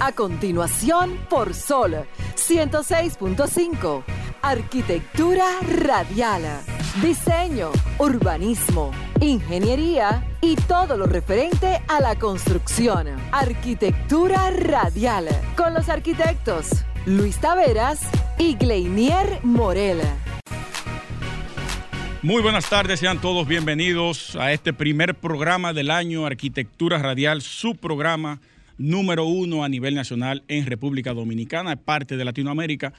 A continuación, por Sol 106.5. Arquitectura radial. Diseño, urbanismo, ingeniería y todo lo referente a la construcción. Arquitectura radial. Con los arquitectos Luis Taveras y Gleinier Morel. Muy buenas tardes, sean todos bienvenidos a este primer programa del año Arquitectura Radial, su programa número uno a nivel nacional en República Dominicana, parte de Latinoamérica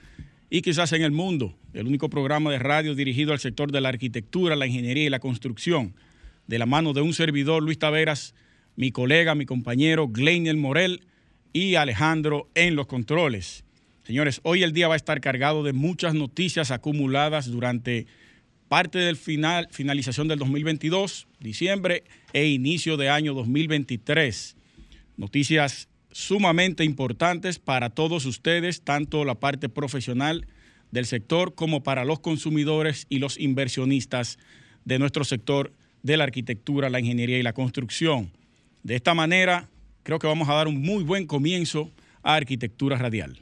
y quizás en el mundo. El único programa de radio dirigido al sector de la arquitectura, la ingeniería y la construcción, de la mano de un servidor, Luis Taveras, mi colega, mi compañero, Gleiniel Morel y Alejandro en los controles. Señores, hoy el día va a estar cargado de muchas noticias acumuladas durante parte del final, finalización del 2022, diciembre e inicio de año 2023. Noticias sumamente importantes para todos ustedes, tanto la parte profesional del sector como para los consumidores y los inversionistas de nuestro sector de la arquitectura, la ingeniería y la construcción. De esta manera, creo que vamos a dar un muy buen comienzo a Arquitectura Radial.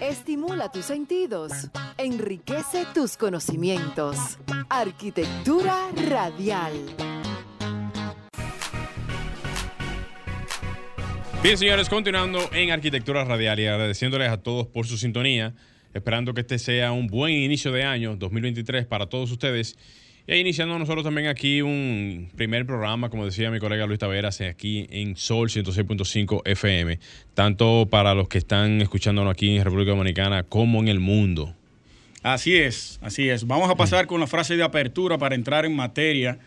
Estimula tus sentidos, enriquece tus conocimientos. Arquitectura Radial. Bien, señores, continuando en Arquitectura Radial y agradeciéndoles a todos por su sintonía, esperando que este sea un buen inicio de año 2023 para todos ustedes. Y iniciando nosotros también aquí un primer programa, como decía mi colega Luis Taveras, aquí en Sol 106.5 FM, tanto para los que están escuchándonos aquí en República Dominicana como en el mundo. Así es, así es. Vamos a pasar con la frase de apertura para entrar en materia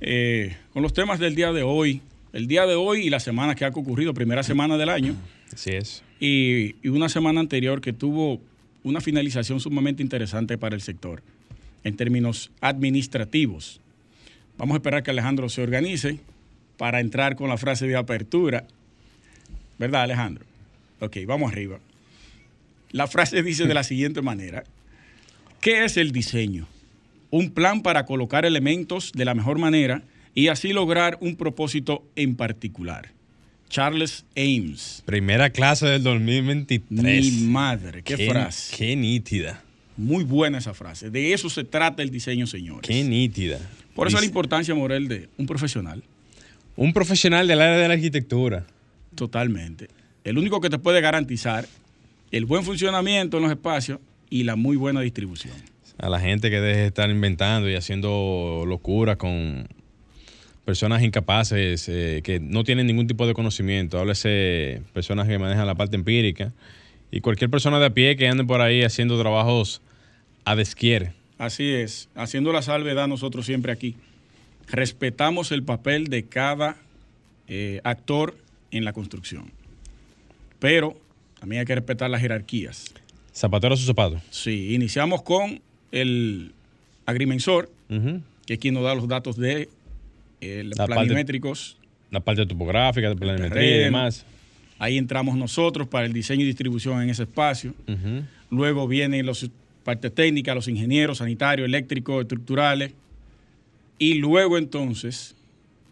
eh, con los temas del día de hoy el día de hoy y la semana que ha ocurrido, primera semana del año. Así es. Y, una semana anterior que tuvo una finalización sumamente interesante para el sector en términos administrativos. Vamos a esperar que Alejandro se organice para entrar con la frase de apertura. ¿Verdad, Alejandro? Ok, vamos arriba. La frase dice de la siguiente manera. ¿Qué es el diseño? Un plan para colocar elementos de la mejor manera y así lograr un propósito en particular. Charles Ames. Primera clase del 2023. Mi madre, qué, frase. Qué nítida. Muy buena esa frase. De eso se trata el diseño, señores. Qué nítida. Por eso la importancia, Morel, de un profesional. Un profesional del área de la arquitectura. Totalmente. El único que te puede garantizar el buen funcionamiento en los espacios y la muy buena distribución. A la gente que deje de estar inventando y haciendo locuras con personas incapaces eh, que no tienen ningún tipo de conocimiento, háblese personas que manejan la parte empírica y cualquier persona de a pie que ande por ahí haciendo trabajos a desquiere. Así es, haciendo la salvedad nosotros siempre aquí. Respetamos el papel de cada eh, actor en la construcción, pero también hay que respetar las jerarquías. Zapatero a su zapato. Sí, iniciamos con el agrimensor, que es quien nos da los datos de eh, la planimétricos. Parte, la parte topográfica, de planimetría y demás. Ahí entramos nosotros para el diseño y distribución en ese espacio. Luego vienen las partes técnicas, los ingenieros, sanitarios, eléctricos, estructurales. Y luego entonces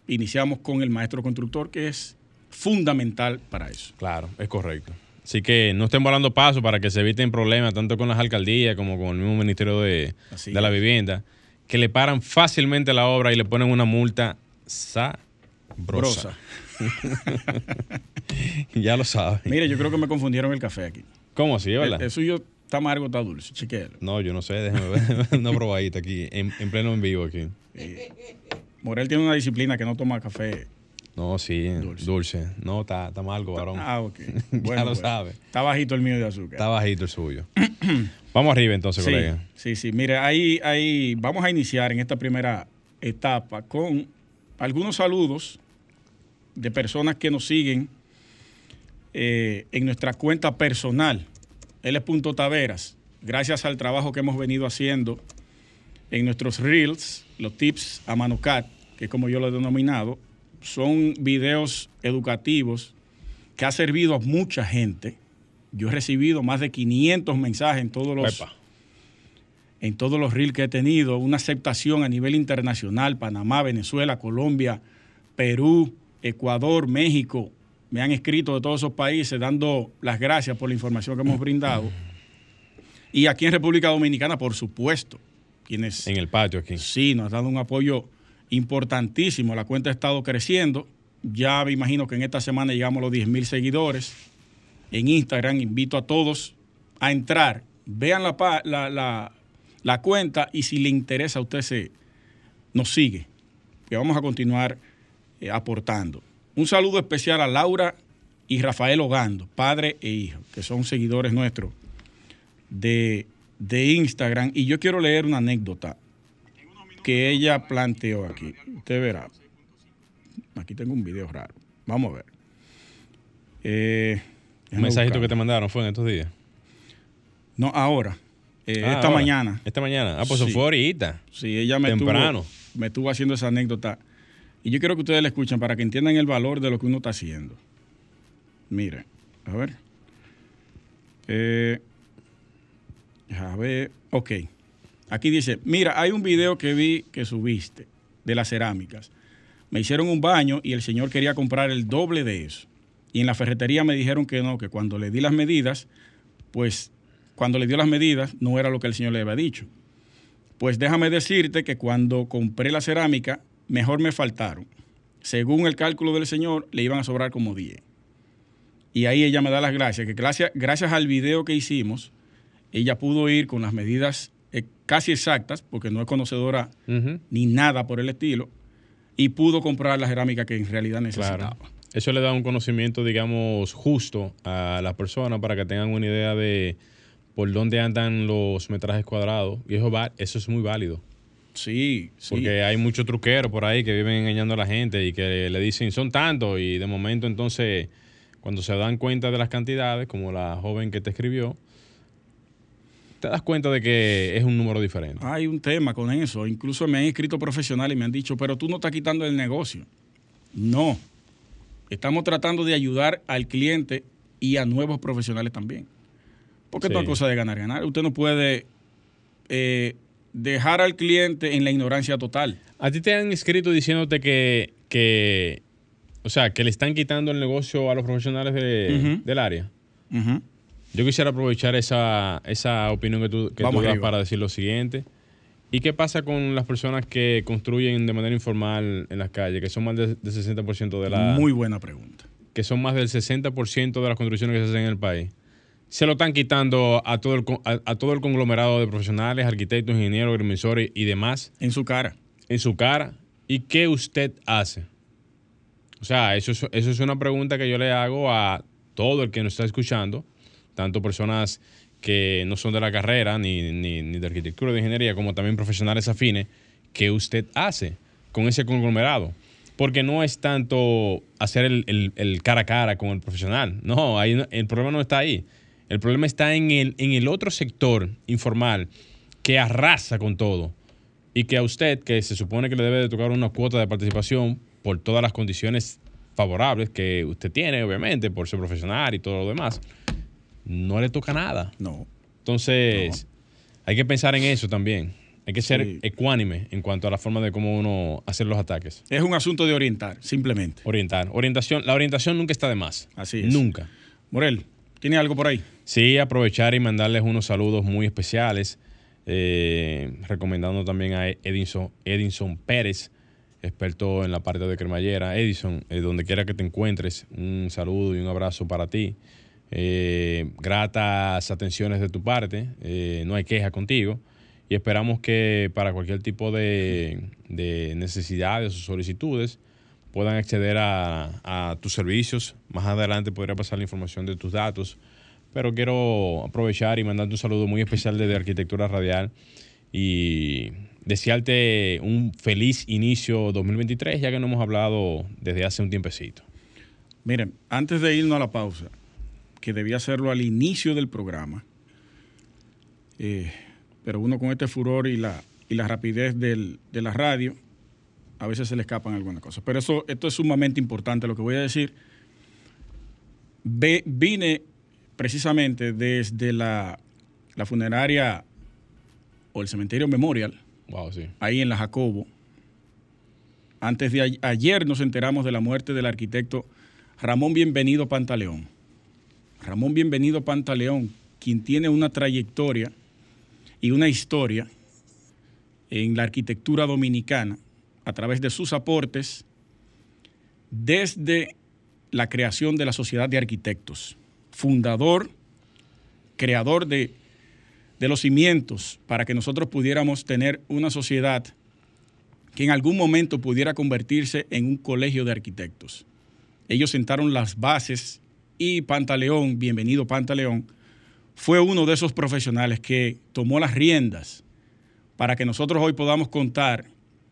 iniciamos con el maestro constructor, que es fundamental para eso. Claro, es correcto. Así que no estén volando pasos para que se eviten problemas tanto con las alcaldías como con el mismo Ministerio de, de la Vivienda, que le paran fácilmente la obra y le ponen una multa sabrosa. ya lo sabes. Mire, yo creo que me confundieron el café aquí. ¿Cómo así, verdad? El, suyo está amargo, está dulce. Chequéalo. No, yo no sé, déjeme ver una probadita aquí, en, pleno en vivo aquí. Morel tiene una disciplina que no toma café. No, sí, dulce. No, está, está amargo, varón. Ah, ok. Bueno, ya lo sabe. Está bajito el mío de azúcar. Está bajito el suyo. vamos arriba entonces, sí, colega. Sí, sí. Mire, ahí, ahí vamos a iniciar en esta primera etapa con algunos saludos de personas que nos siguen eh, en nuestra cuenta personal. Punto Taveras. Gracias al trabajo que hemos venido haciendo en nuestros reels, los tips a Manucat, que es como yo lo he denominado, son videos educativos que ha servido a mucha gente. Yo he recibido más de 500 mensajes en todos los en todos los reels que he tenido, una aceptación a nivel internacional, Panamá, Venezuela, Colombia, Perú, Ecuador, México, me han escrito de todos esos países dando las gracias por la información que hemos brindado. Y aquí en República Dominicana, por supuesto, quienes... En el patio aquí. Sí, nos ha dado un apoyo importantísimo. La cuenta ha estado creciendo. Ya me imagino que en esta semana llegamos a los 10 mil seguidores. En Instagram invito a todos a entrar, vean la, cuenta y si le interesa a usted se nos sigue, que vamos a continuar eh, aportando. Un saludo especial a Laura y Rafael Ogando, padre e hijo, que son seguidores nuestros de, de Instagram. Y yo quiero leer una anécdota que ella planteó aquí. Usted verá. Aquí tengo un video raro. Vamos a ver. Eh, un mensajito que te mandaron fue en estos días. No, ahora. Eh, ah, esta mañana. Esta mañana. Ah, pues eso fue ahorita. Sí, ella me Temprano. me estuvo haciendo esa anécdota. Y yo quiero que ustedes la escuchen para que entiendan el valor de lo que uno está haciendo. Mire, a ver. Eh, a ver, ok. Aquí dice, mira, hay un video que vi que subiste de las cerámicas. Me hicieron un baño y el señor quería comprar el doble de eso. Y en la ferretería me dijeron que no, que cuando le di las medidas, pues cuando le dio las medidas no era lo que el señor le había dicho. Pues déjame decirte que cuando compré la cerámica, mejor me faltaron. Según el cálculo del señor, le iban a sobrar como 10. Y ahí ella me da las gracias, que gracias, gracias al video que hicimos, ella pudo ir con las medidas eh, casi exactas, porque no es conocedora ni nada por el estilo, y pudo comprar la cerámica que en realidad necesitaba. Eso le da un conocimiento, digamos, justo a las personas para que tengan una idea de por dónde andan los metrajes cuadrados. Y eso, va, eso es muy válido. Sí, sí. Porque hay muchos truqueros por ahí que viven engañando a la gente y que le dicen son tantos y de momento entonces cuando se dan cuenta de las cantidades, como la joven que te escribió, te das cuenta de que es un número diferente. Hay un tema con eso. Incluso me han escrito profesionales y me han dicho, pero tú no estás quitando el negocio. No. Estamos tratando de ayudar al cliente y a nuevos profesionales también. Porque esto es cosa de ganar, ganar. Usted no puede eh, dejar al cliente en la ignorancia total. A ti te han escrito diciéndote que, que o sea, que le están quitando el negocio a los profesionales del área. Yo quisiera aprovechar esa, esa opinión que tú, que tú das para decir lo siguiente. ¿Y qué pasa con las personas que construyen de manera informal en las calles, que son más del, del 60% de la... Muy buena pregunta. Que son más del 60% de las construcciones que se hacen en el país se lo están quitando a todo el, a, todo el conglomerado de profesionales, arquitectos, ingenieros, agrimensores y demás. En su cara. En su cara. ¿Y qué usted hace? O sea, eso es, eso es una pregunta que yo le hago a todo el que nos está escuchando, tanto personas que no son de la carrera, ni, ni, de arquitectura, de ingeniería, como también profesionales afines. ¿Qué usted hace con ese conglomerado? Porque no es tanto hacer el, el, cara a cara con el profesional. No, el problema no está ahí. El problema está en el, en el otro sector informal que arrasa con todo y que a usted, que se supone que le debe de tocar una cuota de participación por todas las condiciones favorables que usted tiene, obviamente, por ser profesional y todo lo demás, no le toca nada. No. Entonces, hay que pensar en eso también. Hay que ser ecuánime en cuanto a la forma de cómo uno hacer los ataques. Es un asunto de orientar, simplemente. Orientar. Orientación. La orientación nunca está de más. Así es. Nunca. Morel, ¿tiene algo por ahí? Sí, aprovechar y mandarles unos saludos muy especiales, eh, recomendando también a Edinson, Edinson Pérez, experto en la parte de cremallera. Edison, eh, donde quiera que te encuentres, un saludo y un abrazo para ti. Eh, gratas atenciones de tu parte, no hay queja contigo y esperamos que para cualquier tipo de, necesidades o solicitudes puedan acceder a tus servicios. Más adelante podría pasar la información de tus datos pero quiero aprovechar y mandarte un saludo muy especial desde Arquitectura Radial y desearte un feliz inicio 2023, ya que no hemos hablado desde hace un tiempecito. Miren, antes de irnos a la pausa, que debía hacerlo al inicio del programa, eh, pero uno con este furor y la, y la rapidez de la radio, a veces se le escapan algunas cosas. Pero eso, esto es sumamente importante lo que voy a decir. Ve, vine precisamente desde la, funeraria o el cementerio Memorial, wow, sí. ahí en la Jacobo, Antes de ayer nos enteramos de la muerte del arquitecto Ramón Bienvenido Pantaleón. Ramón Bienvenido Pantaleón, quien tiene una trayectoria y una historia en la arquitectura dominicana a través de sus aportes desde la creación de la Sociedad de Arquitectos, fundador, creador de, de los cimientos para que nosotros pudiéramos tener una sociedad que en algún momento pudiera convertirse en un colegio de arquitectos. Ellos sentaron las bases y Pantaleón, bienvenido Pantaleón, fue uno de esos profesionales que tomó las riendas para que nosotros hoy podamos contar,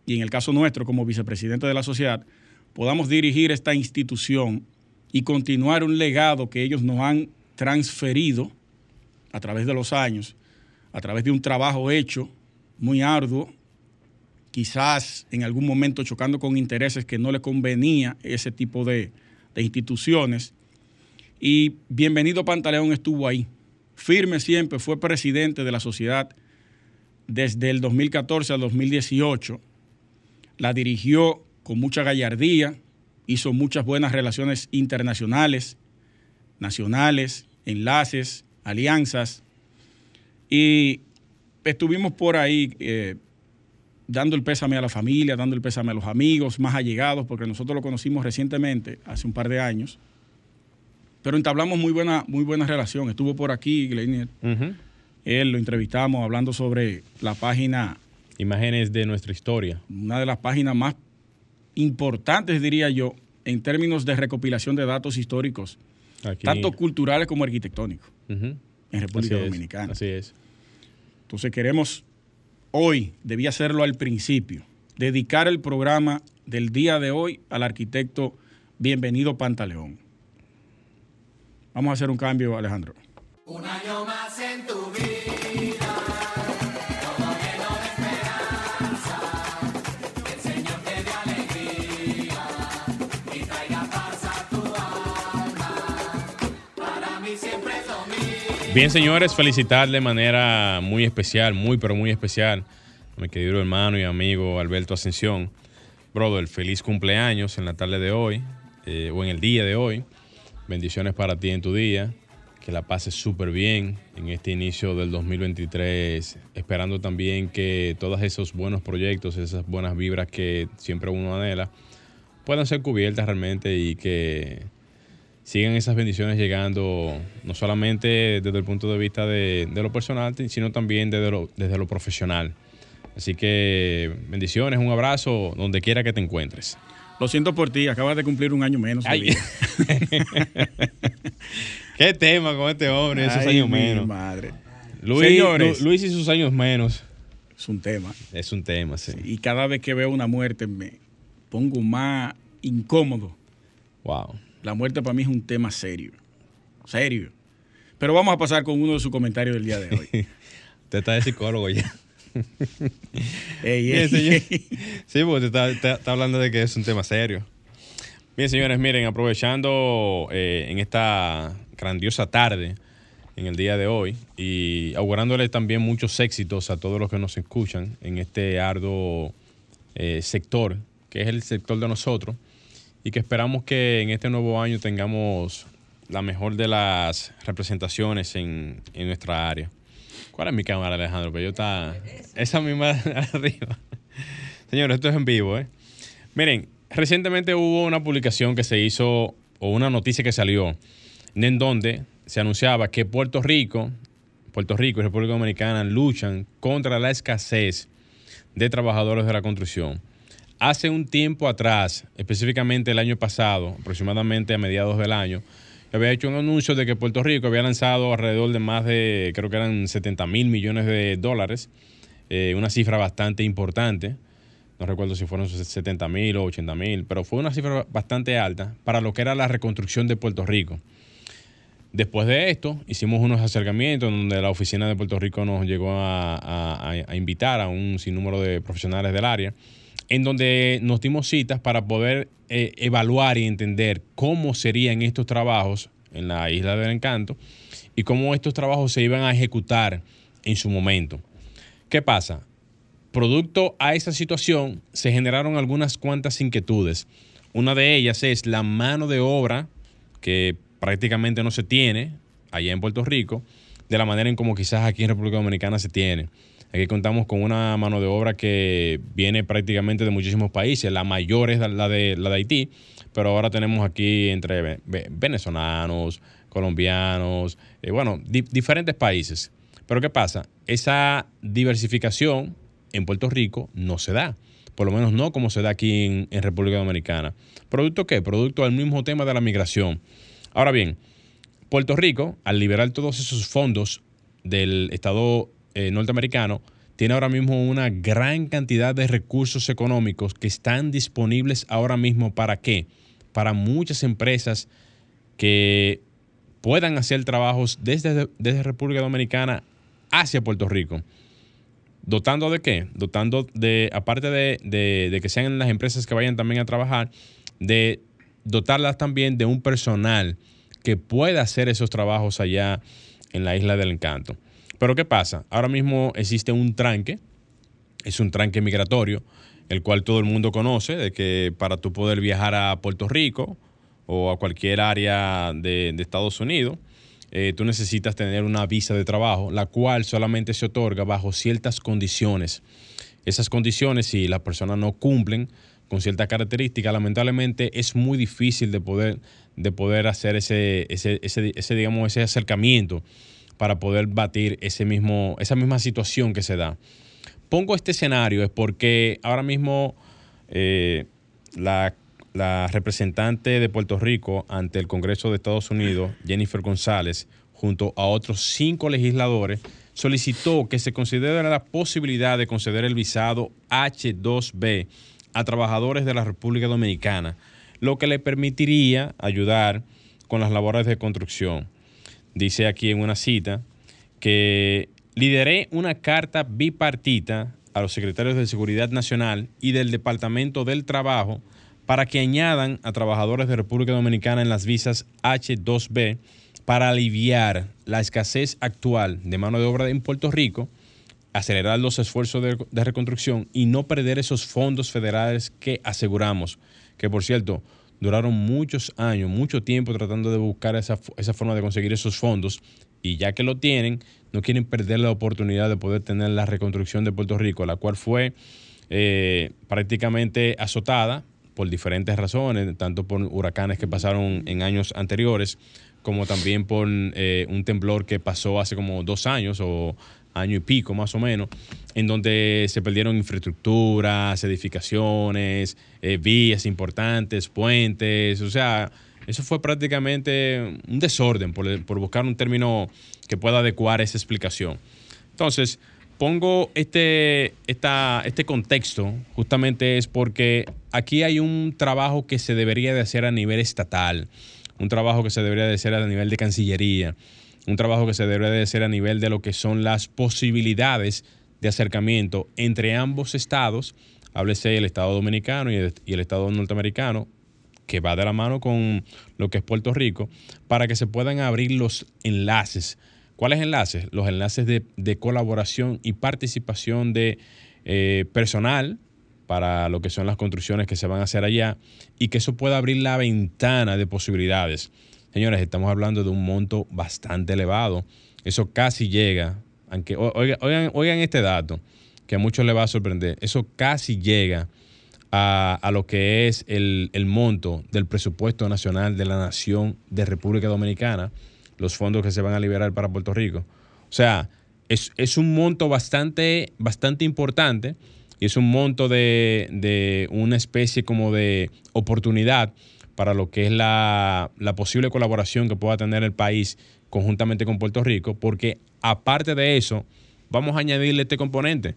y en el caso nuestro como vicepresidente de la sociedad, podamos dirigir esta institución y continuar un legado que ellos nos han transferido a través de los años, a través de un trabajo hecho muy arduo, quizás en algún momento chocando con intereses que no le convenía ese tipo de, instituciones. Y bienvenido Pantaleón estuvo ahí, firme siempre, fue presidente de la sociedad desde el 2014 al 2018, la dirigió con mucha gallardía, hizo muchas buenas relaciones internacionales, nacionales, enlaces, alianzas, y estuvimos por ahí eh, dando el pésame a la familia, dando el pésame a los amigos más allegados, porque nosotros lo conocimos recientemente, hace un par de años. Pero entablamos muy buena, muy buena relación. Estuvo por aquí, Gleinier. Él lo entrevistamos hablando sobre la página. Imágenes de nuestra historia. Una de las páginas más importantes, diría yo, en términos de recopilación de datos históricos, tanto culturales como arquitectónicos, en República Dominicana. así es. Entonces queremos hoy, debía hacerlo al principio, dedicar el programa del día de hoy al arquitecto Bienvenido Pantaleón. Vamos a hacer un cambio, Alejandro. Un año más en tu vida. Todo lleno de esperanza. Que el Señor te dé alegría y traiga paz a tu alma. Para mí siempre es lo mismo. Bien, señores, felicitar de manera muy especial, muy, pero muy especial a mi querido hermano y amigo Alberto Ascensión. Brother, feliz cumpleaños en la tarde de hoy, eh, o en el día de hoy. Bendiciones para ti en tu día. Que la pases súper bien en este inicio del 2023. Esperando también que todos esos buenos proyectos, esas buenas vibras que siempre uno anhela, puedan ser cubiertas realmente y que sigan esas bendiciones llegando no solamente desde el punto de vista de, lo personal, sino también desde lo, desde lo profesional. Así que bendiciones, un abrazo donde quiera que te encuentres. Lo siento por ti, acabas de cumplir un año menos. Qué tema con este hombre, esos años menos. madre. Luis, Luis y sus años menos. Es un tema. Es un tema, sí. Y cada vez que veo una muerte me pongo más incómodo. Wow. La muerte para mí es un tema serio. Serio. Pero vamos a pasar con uno de sus comentarios del día de hoy. Usted está de psicólogo ya. Sí, porque está, hablando de que es un tema serio. Bien, señores, miren, aprovechando eh, en esta grandiosa tarde, en el día de hoy, y augurándole también muchos éxitos a todos los que nos escuchan en este arduo eh, sector, que es el sector de nosotros, y que esperamos que en este nuevo año tengamos la mejor de las representaciones en, en nuestra área. ¿Cuál es mi cámara, Alejandro? Pero yo está. Esa misma arriba. Señores, esto es en vivo, ¿eh? Miren, recientemente hubo una publicación que se hizo, o una noticia que salió, en donde se anunciaba que Puerto Rico, Puerto Rico y República Dominicana luchan contra la escasez de trabajadores de la construcción. Hace un tiempo atrás, específicamente el año pasado, aproximadamente a mediados del año, había hecho un anuncio de que Puerto Rico había lanzado alrededor de más de, creo que eran 70 mil millones de dólares, eh, una cifra bastante importante. No recuerdo si fueron 70 mil o 80 mil, pero fue una cifra bastante alta para lo que era la reconstrucción de Puerto Rico. Después de esto, hicimos unos acercamientos donde la oficina de Puerto Rico nos llegó a, a invitar a un sinnúmero de profesionales del área en donde nos dimos citas para poder eh, evaluar y entender cómo serían estos trabajos en la Isla del Encanto y cómo estos trabajos se iban a ejecutar en su momento. ¿Qué pasa? producto a esa situación se generaron algunas cuantas inquietudes. Una de ellas es la mano de obra que prácticamente no se tiene allá en Puerto Rico, de la manera en como quizás aquí en República Dominicana se tiene. Aquí contamos con una mano de obra que viene prácticamente de muchísimos países. La mayor es la de, la Haití, pero ahora tenemos aquí entre venezolanos, colombianos, eh, bueno, diferentes países. Pero ¿qué pasa? Esa diversificación en Puerto Rico no se da. Por lo menos no como se da aquí en, en República Dominicana. ¿Producto qué? Producto del mismo tema de la migración. Ahora bien, Puerto Rico, al liberar todos esos fondos del Estado eh, norteamericano, tiene ahora mismo una gran cantidad de recursos económicos que están disponibles ahora mismo para qué? Para muchas empresas que puedan hacer trabajos desde, desde República Dominicana hacia Puerto Rico. ¿Dotando de qué? Dotando de, aparte de, de, que sean las empresas que vayan también a trabajar, de dotarlas también de un personal que pueda hacer esos trabajos allá en la isla del encanto. Pero ¿qué pasa? Ahora mismo existe un tranque, es un tranque migratorio, el cual todo el mundo conoce, de que para tú poder viajar a Puerto Rico o a cualquier área de, Estados Unidos, eh, tú necesitas tener una visa de trabajo, la cual solamente se otorga bajo ciertas condiciones. Esas condiciones, si las personas no cumplen con ciertas características, lamentablemente es muy difícil de poder, de poder hacer ese, ese, ese, digamos, ese acercamiento para poder batir ese mismo, esa misma situación que se da. Pongo este escenario es porque ahora mismo eh, la, la representante de Puerto Rico ante el Congreso de Estados Unidos, Jennifer González, junto a otros cinco legisladores, solicitó que se considere la posibilidad de conceder el visado H2B a trabajadores de la República Dominicana, lo que le permitiría ayudar con las labores de construcción dice aquí en una cita que lideré una carta bipartita a los secretarios de Seguridad Nacional y del Departamento del Trabajo para que añadan a trabajadores de República Dominicana en las visas H2B para aliviar la escasez actual de mano de obra en Puerto Rico, acelerar los esfuerzos de, reconstrucción y no perder esos fondos federales que aseguramos, que por cierto, duraron muchos años, mucho tiempo tratando de buscar esa, forma de conseguir esos fondos y ya que lo tienen, no quieren perder la oportunidad de poder tener la reconstrucción de Puerto Rico, la cual fue eh, prácticamente azotada por diferentes razones, tanto por huracanes que pasaron en años anteriores, como también por eh, un temblor que pasó hace como dos años o año y pico más o menos, en donde se perdieron infraestructuras, edificaciones, eh, vías importantes, puentes, o sea, eso fue prácticamente un desorden, por, por, buscar un término que pueda adecuar esa explicación. Entonces, pongo este, esta, este contexto justamente es porque aquí hay un trabajo que se debería de hacer a nivel estatal, un trabajo que se debería de hacer a nivel de Cancillería, un trabajo que se debe de hacer a nivel de lo que son las posibilidades de acercamiento entre ambos estados, háblese el Estado Dominicano y el, Estado norteamericano, que va de la mano con lo que es Puerto Rico, para que se puedan abrir los enlaces. ¿Cuáles enlaces? Los enlaces de, colaboración y participación de eh, personal para lo que son las construcciones que se van a hacer allá y que eso pueda abrir la ventana de posibilidades. Señores, estamos hablando de un monto bastante elevado. Eso casi llega, aunque oigan, este dato, que a muchos les va a sorprender. Eso casi llega a, lo que es el, monto del presupuesto nacional de la Nación de República Dominicana, los fondos que se van a liberar para Puerto Rico. O sea, es, un monto bastante, bastante importante y es un monto de, de una especie como de oportunidad para lo que es la, posible colaboración que pueda tener el país conjuntamente con Puerto Rico, porque aparte de eso, vamos a añadirle este componente.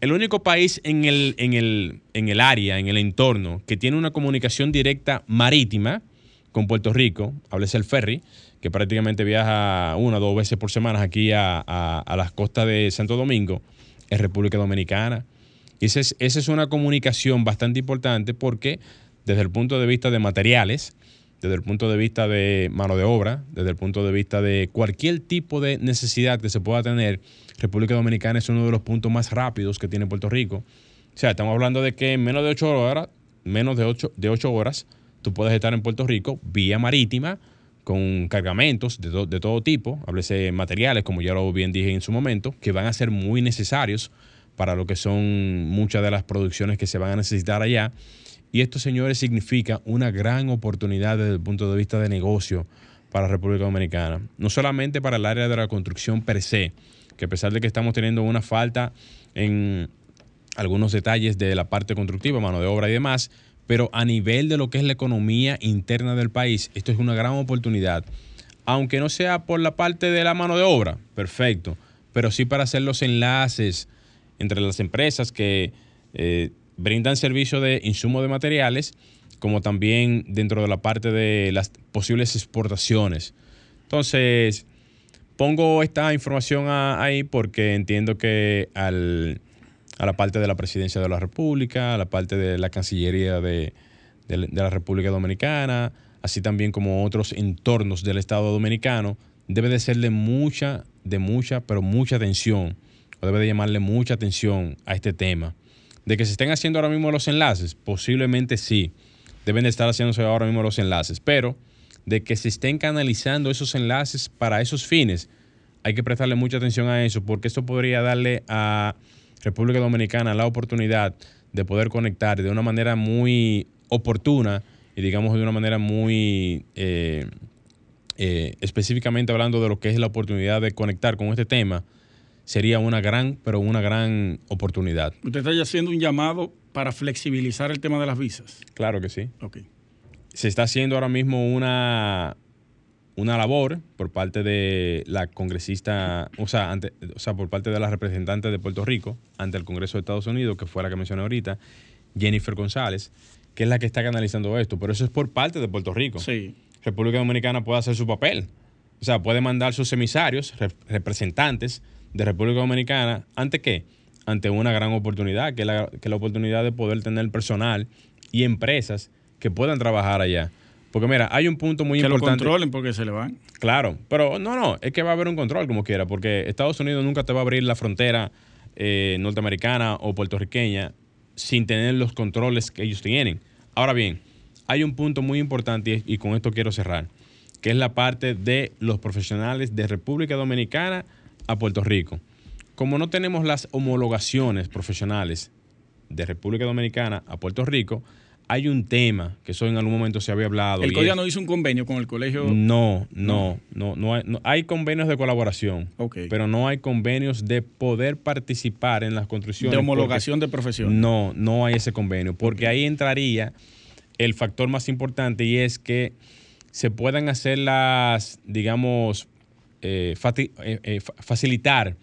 El único país en el, en el, en el área, en el entorno, que tiene una comunicación directa marítima con Puerto Rico, háblese el ferry, que prácticamente viaja una o dos veces por semana aquí a, a, las costas de Santo Domingo, es República Dominicana. Y es, esa es una comunicación bastante importante porque desde el punto de vista de materiales, desde el punto de vista de mano de obra, desde el punto de vista de cualquier tipo de necesidad que se pueda tener, República Dominicana es uno de los puntos más rápidos que tiene Puerto Rico. O sea, estamos hablando de que en menos de ocho horas, menos de ocho, de ocho horas, tú puedes estar en Puerto Rico vía marítima con cargamentos de, todo tipo, háblese materiales, como ya lo bien dije en su momento, que van a ser muy necesarios para lo que son muchas de las producciones que se van a necesitar allá. Y esto, señores, significa una gran oportunidad desde el punto de vista de negocio para la República Dominicana. No solamente para el área de la construcción per se, que a pesar de que estamos teniendo una falta en algunos detalles de la parte constructiva, mano de obra y demás, pero a nivel de lo que es la economía interna del país, esto es una gran oportunidad. Aunque no sea por la parte de la mano de obra, perfecto, pero sí para hacer los enlaces entre las empresas que eh, brindan servicio de insumo de materiales, como también dentro de la parte de las posibles exportaciones. Entonces, pongo esta información ahí porque entiendo que al a la parte de la presidencia de la República, a la parte de la Cancillería de, la República Dominicana, así también como otros entornos del Estado Dominicano, debe de serle mucha, de mucha, pero mucha atención, o debe de llamarle mucha atención a este tema. De que se estén haciendo ahora mismo los enlaces, posiblemente sí, deben de estar haciéndose ahora mismo los enlaces, pero de que se estén canalizando esos enlaces para esos fines, hay que prestarle mucha atención a eso, porque esto podría darle a República Dominicana la oportunidad de poder conectar de una manera muy oportuna y digamos de una manera muy eh, eh, específicamente hablando de lo que es la oportunidad de conectar con este tema, sería una gran, pero una gran oportunidad. ¿Usted está ya haciendo un llamado para flexibilizar el tema de las visas? Claro que sí. Se está haciendo ahora mismo una, una labor por parte de la congresista, o sea, ante, o sea, por parte de la representante de Puerto Rico ante el Congreso de Estados Unidos, que fue la que mencioné ahorita, Jennifer González, que es la que está canalizando esto, pero eso es por parte de Puerto Rico. Sí. República Dominicana puede hacer su papel. O sea, puede mandar sus emisarios, representantes de República Dominicana, ¿ante qué? Ante una gran oportunidad, que es la, que la oportunidad de poder tener personal y empresas que puedan trabajar allá. Porque mira, hay un punto muy importante. Que lo controlen porque se le van. Claro, pero no, no, es que va a haber un control como quiera, porque Estados Unidos nunca te va a abrir la frontera eh, norteamericana o puertorriqueña sin tener los controles que ellos tienen. Ahora bien, hay un punto muy importante y, con esto quiero cerrar, que es la parte de los profesionales de República Dominicana a Puerto Rico. Como no tenemos las homologaciones profesionales de República Dominicana a Puerto Rico, hay un tema que eso en algún momento se había hablado. ¿El CODIA no hizo un convenio con el colegio? No, no, no, no, hay, hay, convenios de colaboración, pero no hay convenios de poder participar en las construcciones. De homologación de profesión. No, no hay ese convenio, porque ahí entraría el factor más importante y es que se puedan hacer las, digamos, eh, eh, eh, facilitar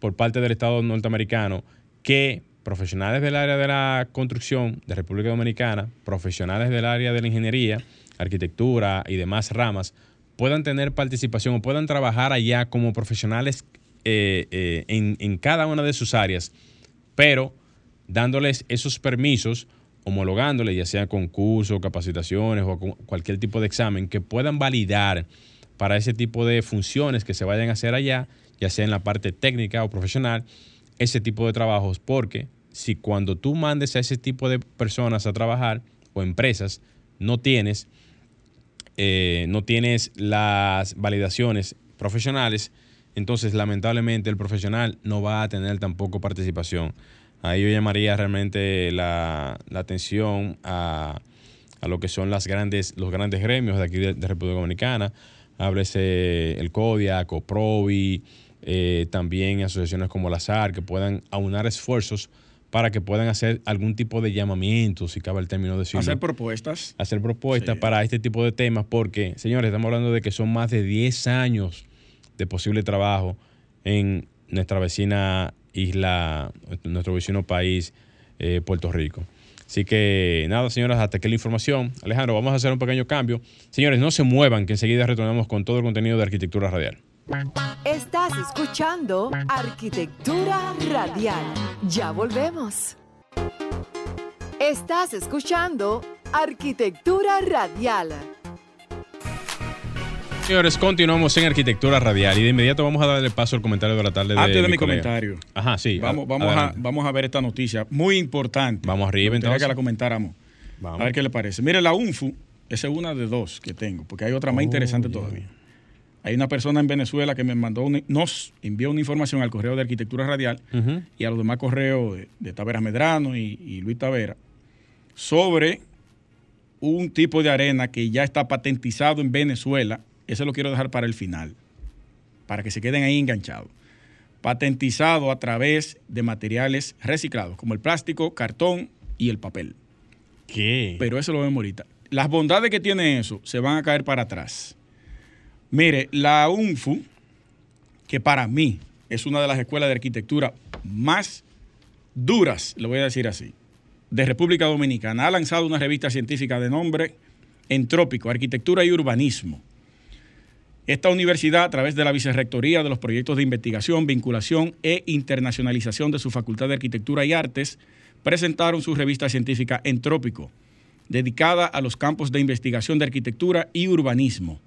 por parte del Estado norteamericano que profesionales del área de la construcción de República Dominicana, profesionales del área de la ingeniería, arquitectura y demás ramas, puedan tener participación o puedan trabajar allá como profesionales eh, en, cada una de sus áreas, pero dándoles esos permisos, homologándoles, ya sea con cursos, capacitaciones o cualquier tipo de examen, que puedan validar para ese tipo de funciones que se vayan a hacer allá, ya sea en la parte técnica o profesional, ese tipo de trabajos, porque si cuando tú mandes a ese tipo de personas a trabajar o empresas, no tienes, eh, no tienes las validaciones profesionales, entonces lamentablemente el profesional no va a tener tampoco participación. Ahí yo llamaría realmente la, atención a, lo que son grandes, los grandes gremios de aquí de, República Dominicana. Háblese el CODIA, COPROVI, eh, también asociaciones como la SAR, que puedan aunar esfuerzos para que puedan hacer algún tipo de llamamiento, si cabe el término decirlo. Hacer propuestas. Hacer propuestas para este tipo de temas, porque, señores, estamos hablando de que son más de 10 años de posible trabajo en nuestra vecina isla, nuestro vecino país, eh, Puerto Rico. Así que nada, señoras, hasta aquí la información. Alejandro, vamos a hacer un pequeño cambio. Señores, no se muevan, que enseguida retornamos con todo el contenido de arquitectura radial. Estás escuchando Arquitectura Radial. Ya volvemos. Estás escuchando Arquitectura Radial. Señores, continuamos en Arquitectura Radial y de inmediato vamos a darle paso al comentario de la tarde. De Antes de mi, comentario, Ajá, sí. vamos, a- vamos, a, adelante. vamos a ver esta noticia muy importante. Vamos arriba, entonces. que la comentáramos. Vamos. A ver qué le parece. Mire, la UNFU, esa es una de dos que tengo, porque hay otra más Oh, interesante todavía. Hay una persona en Venezuela que me mandó, una- nos envió una información al correo de Arquitectura Radial y a los demás correos de, de Tavera Medrano y, y Luis Tavera sobre un tipo de arena que ya está patentizado en Venezuela. Ese lo quiero dejar para el final, para que se queden ahí enganchados. Patentizado a través de materiales reciclados, como el plástico, cartón y el papel. ¿Qué? Pero eso lo vemos ahorita. Las bondades que tiene eso se van a caer para atrás. Mire, la UNFU, que para mí es una de las escuelas de arquitectura más duras, le voy a decir así, de República Dominicana, ha lanzado una revista científica de nombre Entrópico, Arquitectura y Urbanismo. Esta universidad, a través de la Vicerrectoría de los Proyectos de Investigación, Vinculación e Internacionalización de su Facultad de Arquitectura y Artes, presentaron su revista científica Entrópico, dedicada a los campos de investigación de arquitectura y urbanismo.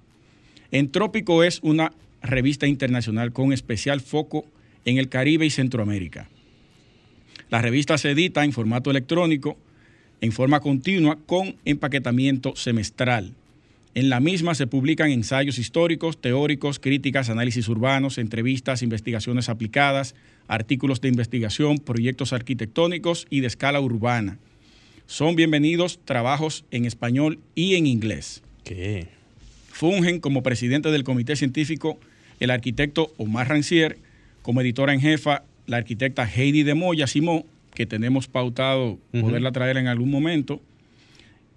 Entrópico es una revista internacional con especial foco en el Caribe y Centroamérica. La revista se edita en formato electrónico, en forma continua, con empaquetamiento semestral. En la misma se publican ensayos históricos, teóricos, críticas, análisis urbanos, entrevistas, investigaciones aplicadas, artículos de investigación, proyectos arquitectónicos y de escala urbana. Son bienvenidos trabajos en español y en inglés. ¿Qué? Fungen como presidente del comité científico el arquitecto Omar Rancier, como editora en jefa la arquitecta Heidi de Moya Simó, que tenemos pautado poderla traer en algún momento,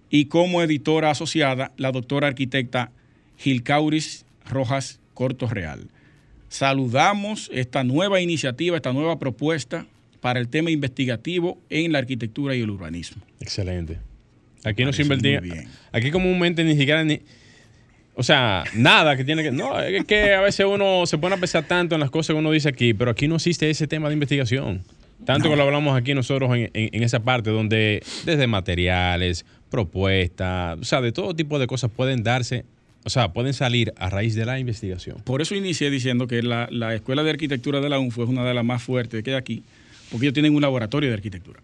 y como editora asociada la doctora arquitecta Gilcauris Rojas Corto Real. Saludamos esta nueva iniciativa, esta nueva propuesta para el tema investigativo en la arquitectura y el urbanismo. Excelente. Aquí no se bien. Aquí comúnmente ni siquiera ni. O sea, nada que tiene que. No, es que a veces uno se pone a pensar tanto en las cosas que uno dice aquí, pero aquí no existe ese tema de investigación. Tanto que lo hablamos aquí nosotros en, en- en esa parte donde desde materiales, propuestas, o sea, de todo tipo de cosas pueden darse, o sea, pueden salir a raíz de la investigación. Por eso inicié diciendo que la, la Escuela de Arquitectura de la UNFU es una de las más fuertes que hay aquí, porque ellos tienen un laboratorio de arquitectura.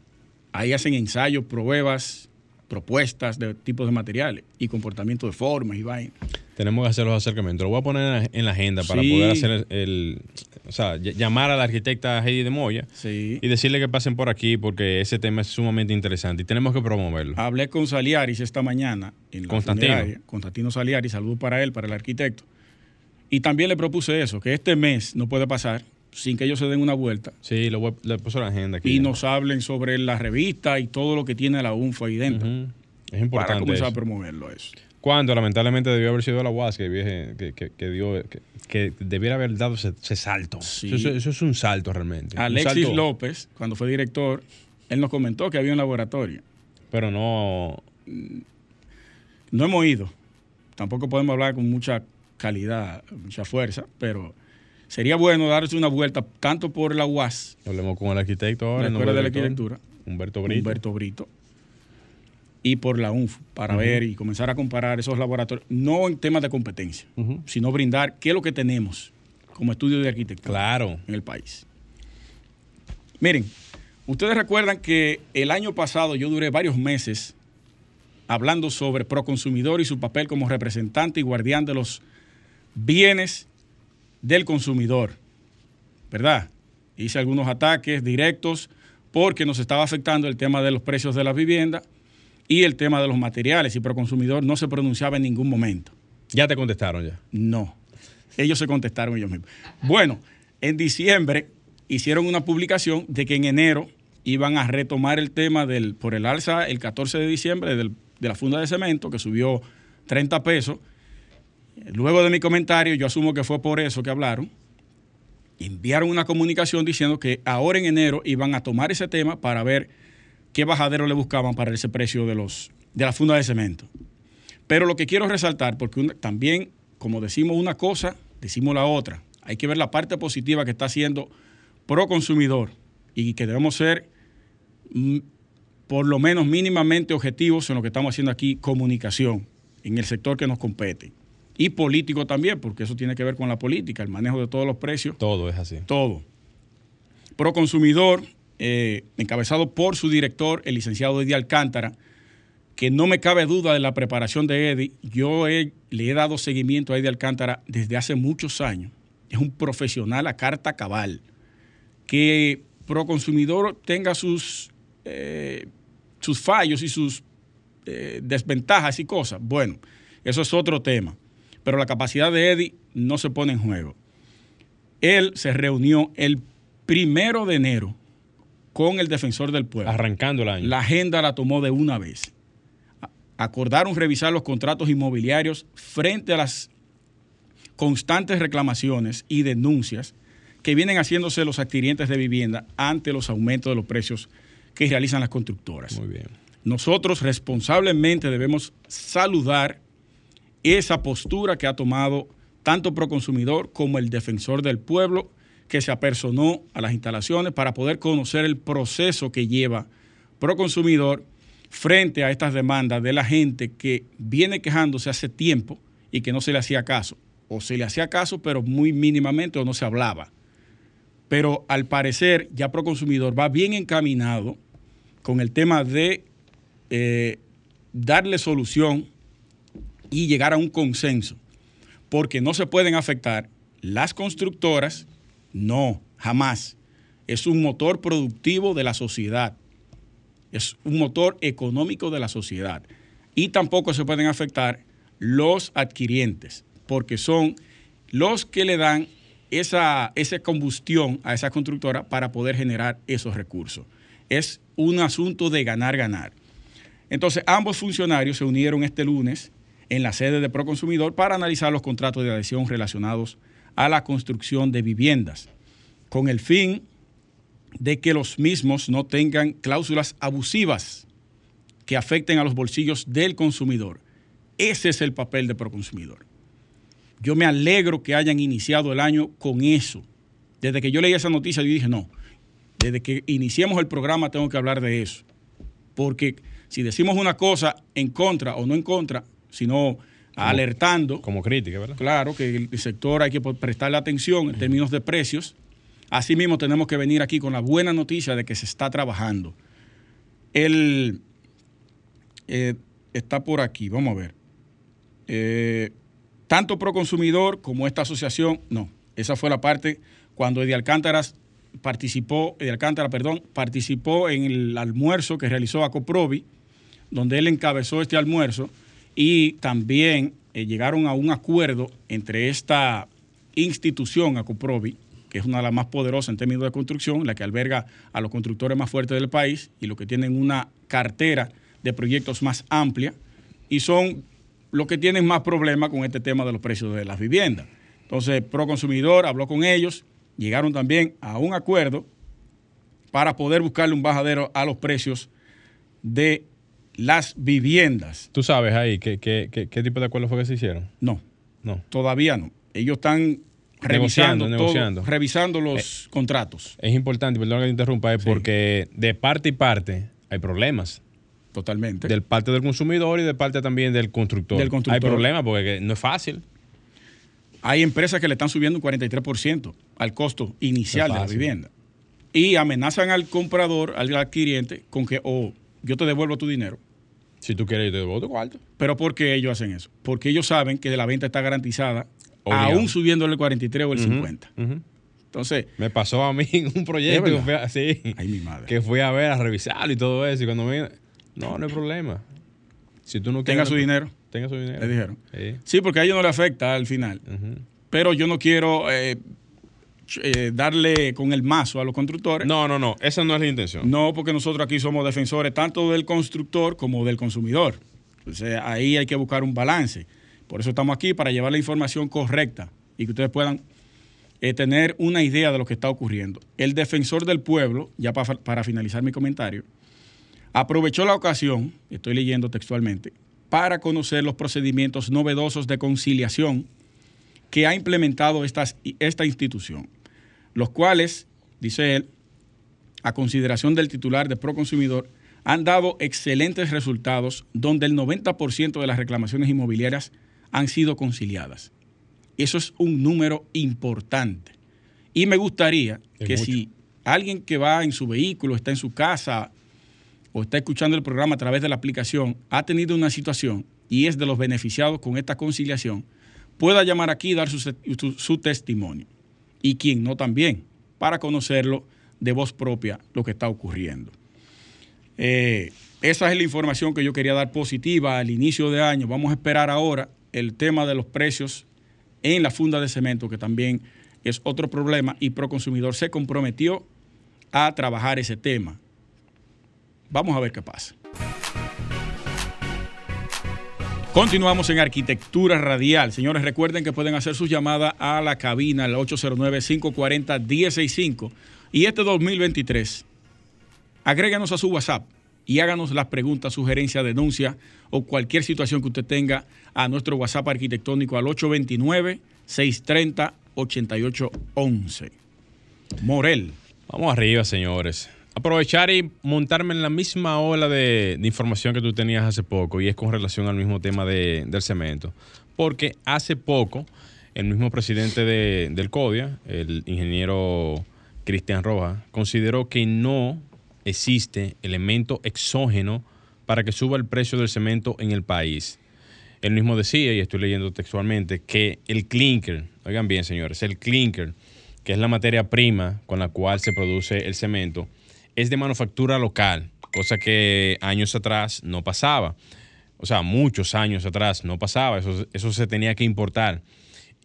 Ahí hacen ensayos, pruebas, propuestas de tipos de materiales y comportamiento de formas y vainas. Tenemos que hacer los acercamientos. Lo voy a poner en la, en la agenda para Sí. poder hacer el, el- O sea, ll- llamar a la arquitecta Heidi de Moya Sí. y decirle que pasen por aquí porque ese tema es sumamente interesante y tenemos que promoverlo. Hablé con Saliaris esta mañana en la Constantino. Constantino Saliaris, saludos para él, para el arquitecto. Y también le propuse eso, que este mes no puede pasar sin que ellos se den una vuelta Sí, lo voy, le puse la agenda aquí. y nos hablen sobre la revista y todo lo que tiene la UNFU ahí dentro. Es Para importante. comenzar a eso. promoverlo eso. Cuando lamentablemente debió haber sido la UAS que, que, que- que dio, que, que debiera haber dado ese, ese salto. Sí. Eso, eso es un salto realmente. Alexis salto, López, cuando fue director, él nos comentó que había un laboratorio. Pero no. No hemos ido. Tampoco podemos hablar con mucha calidad, mucha fuerza, pero sería bueno darse una vuelta tanto por la UAS, Hablemos con el arquitecto ahora. la el Escuela de la Arquitectura, Humberto Brito. Humberto Brito, y por la UNFU, para ver y comenzar a comparar esos laboratorios, no en temas de competencia, sino brindar qué es lo que tenemos como estudio de arquitectura. Claro. en el país. Miren, ustedes recuerdan que el año pasado yo duré varios meses hablando sobre Proconsumidor y su papel como representante y guardián de los bienes del consumidor, ¿verdad? Hice algunos ataques directos porque nos estaba afectando el tema de los precios de la vivienda y el tema de los materiales y Proconsumidor no se pronunciaba en ningún momento. Ya te contestaron ya. No. Ellos se contestaron ellos mismos. Bueno, en diciembre hicieron una publicación de que en enero iban a retomar el tema del por el alza el 14 de diciembre del- de la funda de cemento que subió 30 pesos. Luego de mi comentario, yo asumo que fue por eso que hablaron. Enviaron una comunicación diciendo que ahora en enero iban a tomar ese tema para ver qué bajadero le buscaban para ese precio de los de la funda de cemento. Pero lo que quiero resaltar, porque una- también, como decimos una cosa, decimos la otra. Hay que ver la parte positiva que está haciendo pro consumidor y que debemos ser mm, por lo menos mínimamente objetivos en lo que estamos haciendo aquí, comunicación, en el sector que nos compete. y político también, porque eso tiene que ver con la política, el manejo de todos los precios. Todo es así. Todo. Proconsumidor, eh, encabezado por su director, el licenciado Eddie Alcántara, que no me cabe duda de la preparación de Eddie. Yo le he dado seguimiento a Eddie Alcántara desde hace muchos años. Es un profesional a carta cabal. Que Proconsumidor tenga sus, eh, sus fallos y sus eh, desventajas y cosas. Bueno, eso es otro tema. Pero la capacidad de Eddie no se pone en juego. Él se reunió el primero de enero con el defensor del pueblo. Arrancando el año. La agenda la tomó de una vez. Acordaron revisar los contratos inmobiliarios frente a las constantes reclamaciones y denuncias que vienen haciéndose los adquirientes de vivienda ante los aumentos de los precios que realizan las constructoras. Muy bien. Nosotros responsablemente debemos saludar esa postura que ha tomado tanto Proconsumidor como el defensor del pueblo que se apersonó a las instalaciones para poder conocer el proceso que lleva Proconsumidor frente a estas demandas de la gente que viene quejándose hace tiempo y que no se le hacía caso. O se le hacía caso, pero muy mínimamente o no se hablaba. Pero al parecer ya Proconsumidor va bien encaminado con el tema de eh, darle solución y llegar a un consenso. Porque no se pueden afectar las constructoras, no, jamás. Es un motor productivo de la sociedad. Es un motor económico de la sociedad. Y tampoco se pueden afectar los adquirientes, porque son los que le dan esa, combustión a esa constructora para poder generar esos recursos. Es un asunto de ganar-ganar. Entonces, ambos funcionarios se unieron este lunes en la sede de Proconsumidor para analizar los contratos de adhesión relacionados a la construcción de viviendas, con el fin de que los mismos no tengan cláusulas abusivas que afecten a los bolsillos del consumidor. Ese es el papel de Proconsumidor. Yo me alegro que hayan iniciado el año con eso. Desde que yo leí esa noticia, yo dije, no, desde que iniciemos el programa tengo que hablar de eso. Porque si decimos una cosa en contra o no en contra, sino alertando. Como crítica, ¿verdad? Claro, que el sector hay que prestarle atención en términos de precios. Asimismo, tenemos que venir aquí con la buena noticia de que se está trabajando. El eh, está por aquí, vamos a ver. Eh, tanto Proconsumidor como esta asociación, no, esa fue la parte cuando Eddie Alcántara participó, Eddie Alcántara, perdón, participó en el almuerzo que realizó Acoprovi, donde él encabezó este almuerzo y también eh, llegaron a un acuerdo entre esta institución, Acoprovi, que es una de las más poderosas en términos de construcción, la que alberga a los constructores más fuertes del país y los que tienen una cartera de proyectos más amplia y son los que tienen más problemas con este tema de los precios de las viviendas. Entonces, Proconsumidor habló con ellos, llegaron también a un acuerdo para poder buscarle un bajadero a los precios de las viviendas. ¿Tú sabes ahí qué, qué, tipo de acuerdo fue que se hicieron? No, no. Todavía no. Ellos están revisando, negociando, revisando los eh, contratos. Es importante, perdón que te interrumpa, es porque de parte y parte hay problemas. Totalmente. Del parte del consumidor y de parte también del constructor. Del constructor. Hay problemas porque no es fácil. Hay empresas que le están subiendo un 43% al costo inicial de la vivienda. Y amenazan al comprador, al adquiriente, con que o yo te devuelvo tu dinero. Si tú quieres, yo te devuelvo tu cuarto. Pero ¿por qué ellos hacen eso? Porque ellos saben que la venta está garantizada, aún subiéndole el 43 o el 50. Entonces. Me pasó a mí un proyecto que fui, a, sí, Ay, mi madre. que fui a ver, a revisarlo y todo eso. Y cuando me. No, no hay problema. Si tú no Tenga su dinero. Tenga su dinero. Le dijeron. Sí, porque a ellos no le afecta al final. Pero yo no quiero eh, eh, darle con el mazo a los constructores. No, no, no, esa no es la intención. No, porque nosotros aquí somos defensores tanto del constructor como del consumidor. Entonces ahí hay que buscar un balance. Por eso estamos aquí, para llevar la información correcta y que ustedes puedan eh, tener una idea de lo que está ocurriendo. El defensor del pueblo, ya para finalizar mi comentario, aprovechó la ocasión, estoy leyendo textualmente, para conocer los procedimientos novedosos de conciliación que ha implementado esta institución los cuales, dice él, a consideración del titular de Proconsumidor, han dado excelentes resultados donde el 90% de las reclamaciones inmobiliarias han sido conciliadas. Eso es un número importante. Y me gustaría Es que mucho. si alguien que va en su vehículo, está en su casa o está escuchando el programa a través de la aplicación, ha tenido una situación y es de los beneficiados con esta conciliación, pueda llamar aquí y dar su, su- su testimonio. Y quien no también, para conocerlo de voz propia lo que está ocurriendo. Eh, esa es la información que yo quería dar positiva al inicio de año. Vamos a esperar ahora el tema de los precios en la funda de cemento, que también es otro problema, y Proconsumidor se comprometió a trabajar ese tema. Vamos a ver qué pasa. Continuamos en Arquitectura Radial. Señores, recuerden que pueden hacer sus llamadas a la cabina al 809-540-1065. Y este 2023, agréganos a su WhatsApp y háganos las preguntas, sugerencias, denuncias o cualquier situación que usted tenga a nuestro WhatsApp arquitectónico al 829-630-8811. Morel. Vamos arriba, señores. Aprovechar y montarme en la misma ola de, información que tú tenías hace poco y es con relación al mismo tema de- del cemento. Porque hace poco el mismo presidente de- del CODIA, el ingeniero Cristian Rojas, consideró que no existe elemento exógeno para que suba el precio del cemento en el país. Él mismo decía, y estoy leyendo textualmente, que el clinker, oigan bien señores, el clinker, que es la materia prima con la cual se produce el cemento, es de manufactura local, cosa que años atrás no pasaba. O sea, muchos años atrás no pasaba, eso, eso se tenía que importar.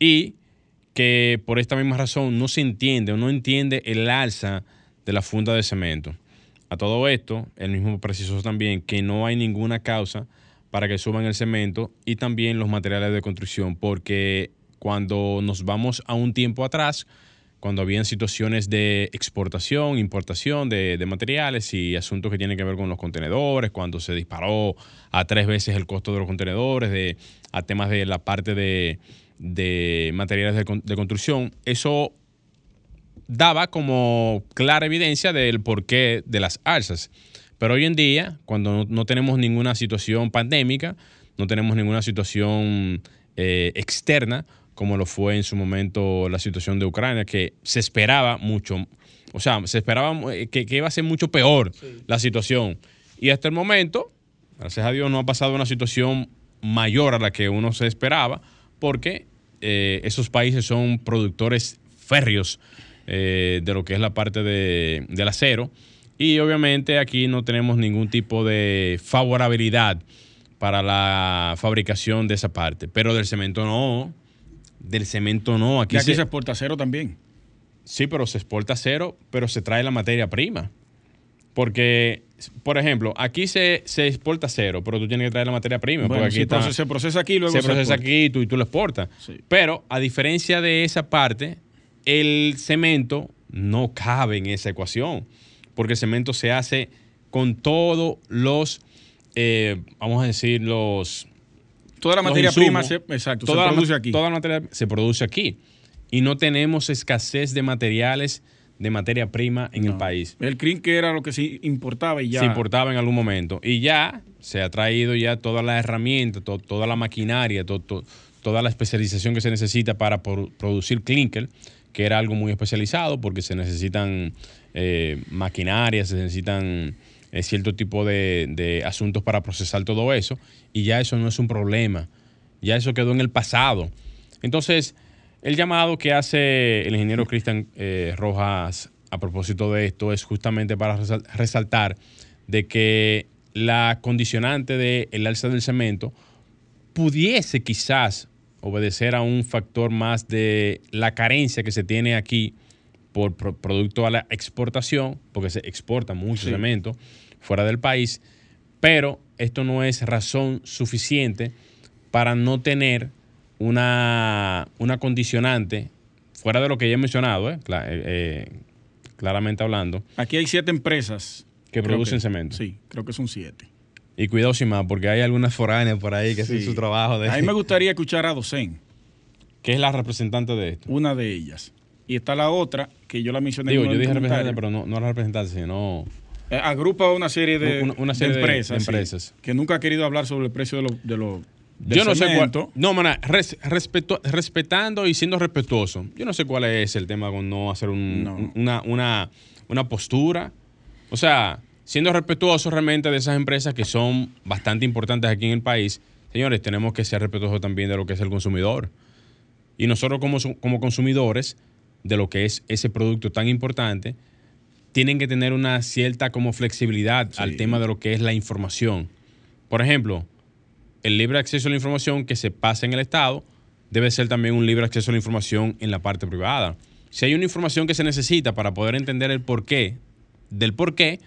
Y que por esta misma razón no se entiende o no entiende el alza de la funda de cemento. A todo esto, él mismo precisó también que no hay ninguna causa para que suban el cemento y también los materiales de construcción, porque cuando nos vamos a un tiempo atrás, cuando habían situaciones de exportación, importación de, materiales y asuntos que tienen que ver con los contenedores, cuando se disparó a tres veces el costo de los contenedores, de, a temas de la parte de, materiales de, de construcción, eso daba como clara evidencia del porqué de las alzas. Pero hoy en día, cuando no, no tenemos ninguna situación pandémica, no tenemos ninguna situación eh, externa, como lo fue en su momento la situación de Ucrania, que se esperaba mucho, o sea, se esperaba eh, que, que iba a ser mucho peor la situación. Y hasta el momento, gracias a Dios, no ha pasado una situación mayor a la que uno se esperaba, porque eh, esos países son productores férreos eh, de lo que es la parte de- del acero. Y obviamente aquí no tenemos ningún tipo de favorabilidad para la fabricación de esa parte. Pero del cemento no. Del cemento no. Aquí, Y aquí se- se exporta cero también. Sí, pero se exporta cero, pero se trae la materia prima. Porque, por ejemplo, aquí se, se exporta cero, pero tú tienes que traer la materia prima. Bueno, porque aquí está- se procesa aquí luego se procesa exporta. aquí y tú, y tú lo exportas. Sí. Pero a diferencia de esa parte, el cemento no cabe en esa ecuación, porque el cemento se hace con todos los, eh, vamos a decir, los... Toda la materia prima se, exacto, toda se produce aquí. Toda la materia se produce aquí. Y no tenemos escasez de materiales, de materia prima en el país El que era lo que se importaba y ya. se importaba en algún momento. Y ya se ha traído ya toda la herramienta, to- toda la maquinaria, to- to- toda la especialización que se necesita para por- producir clinker, que era algo muy especializado porque se necesitan eh, maquinarias, se necesitan eh, cierto tipo de, de asuntos para procesar todo eso. Y ya eso no es un problema. Ya eso quedó en el pasado. Entonces, el llamado que hace el ingeniero Cristian eh, Rojas a propósito de esto es justamente para resal- resaltar de que la condicionante del alza del cemento pudiese quizás obedecer a un factor más de la carencia que se tiene aquí por pro- producto a la exportación, porque se exporta mucho Sí. cemento fuera del país, pero esto no es razón suficiente para no tener una, una condicionante, fuera de lo que ya he mencionado, ¿eh? Eh, eh, claramente hablando, Aquí hay siete empresas. que producen cemento. Sí, creo que son siete. Y cuidado sin más, porque hay algunas foráneas por ahí que hacen su trabajo de... A mí me gustaría escuchar a Docen, que es la representante de esto. una de ellas. Y está la otra, que yo la mencioné Digo, en yo dije representante, pero no, no la representante, sino... Eh, Agrupa una serie de, Una- una serie de de- empresas, sí, que nunca ha querido hablar sobre el precio de, lo- de, lo- Yo no sé cuál. No, res- respeto- respetando y siendo respetuoso. Yo no sé cuál es el tema con no hacer un- No. un- una, una, una postura. O sea, siendo respetuoso realmente de esas empresas que son bastante importantes aquí en el país. Señores, tenemos que ser respetuosos también de lo que es el consumidor. Y nosotros como, como consumidores de lo que es ese producto tan importante, tienen que tener una cierta como flexibilidad al tema de lo que es la información. Por ejemplo, el libre acceso a la información que se pasa en el Estado debe ser también un libre acceso a la información en la parte privada. Si hay una información que se necesita para poder entender el porqué del porqué,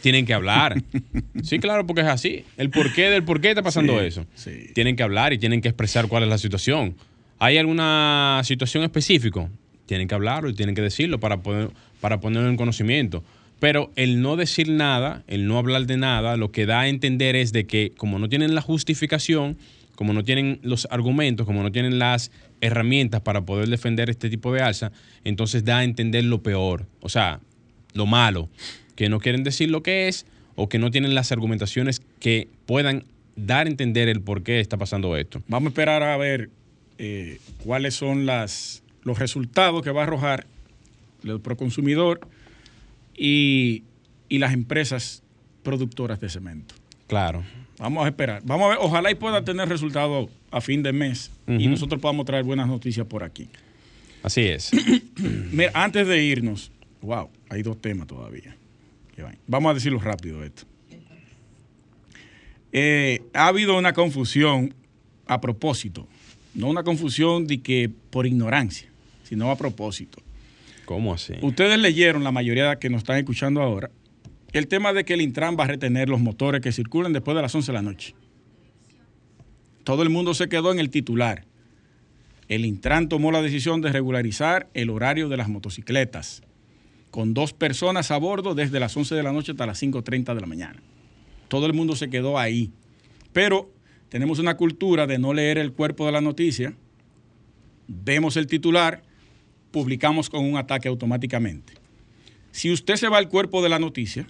tienen que hablar. sí, claro, porque es así. El porqué del por qué está pasando Sí, eso. sí. Tienen que hablar y tienen que expresar cuál es la situación. ¿Hay alguna situación específica? Tienen que hablarlo y tienen que decirlo para, poder, para ponerlo en conocimiento. Pero el no decir nada, el no hablar de nada, lo que da a entender es de que como no tienen la justificación, como no tienen los argumentos, como no tienen las herramientas para poder defender este tipo de alza, entonces da a entender lo peor, o sea, lo malo, que no quieren decir lo que es o que no tienen las argumentaciones que puedan dar a entender el por qué está pasando esto. Vamos a esperar a ver eh, cuáles son las, los resultados que va a arrojar el proconsumidor y, y las empresas productoras de cemento. Claro. Vamos a esperar. Vamos a ver, ojalá y pueda tener resultados a fin de mes y nosotros podamos traer buenas noticias por aquí. Así es. Mira, antes de irnos, wow, hay dos temas todavía. Vamos a decirlo rápido esto. Eh, ha habido una confusión a propósito, no una confusión de que por ignorancia, sino a propósito. ¿Cómo así? Ustedes leyeron, la mayoría que nos están escuchando ahora, el tema de que el Intran va a retener los motores que circulen después de las 11 de la noche. Todo el mundo se quedó en el titular. El Intran tomó la decisión de regularizar el horario de las motocicletas, con dos personas a bordo desde las 11 de la noche hasta las 5.30 de la mañana. Todo el mundo se quedó ahí. Pero tenemos una cultura de no leer el cuerpo de la noticia, vemos el titular, publicamos con un ataque automáticamente. Si usted se va al cuerpo de la noticia,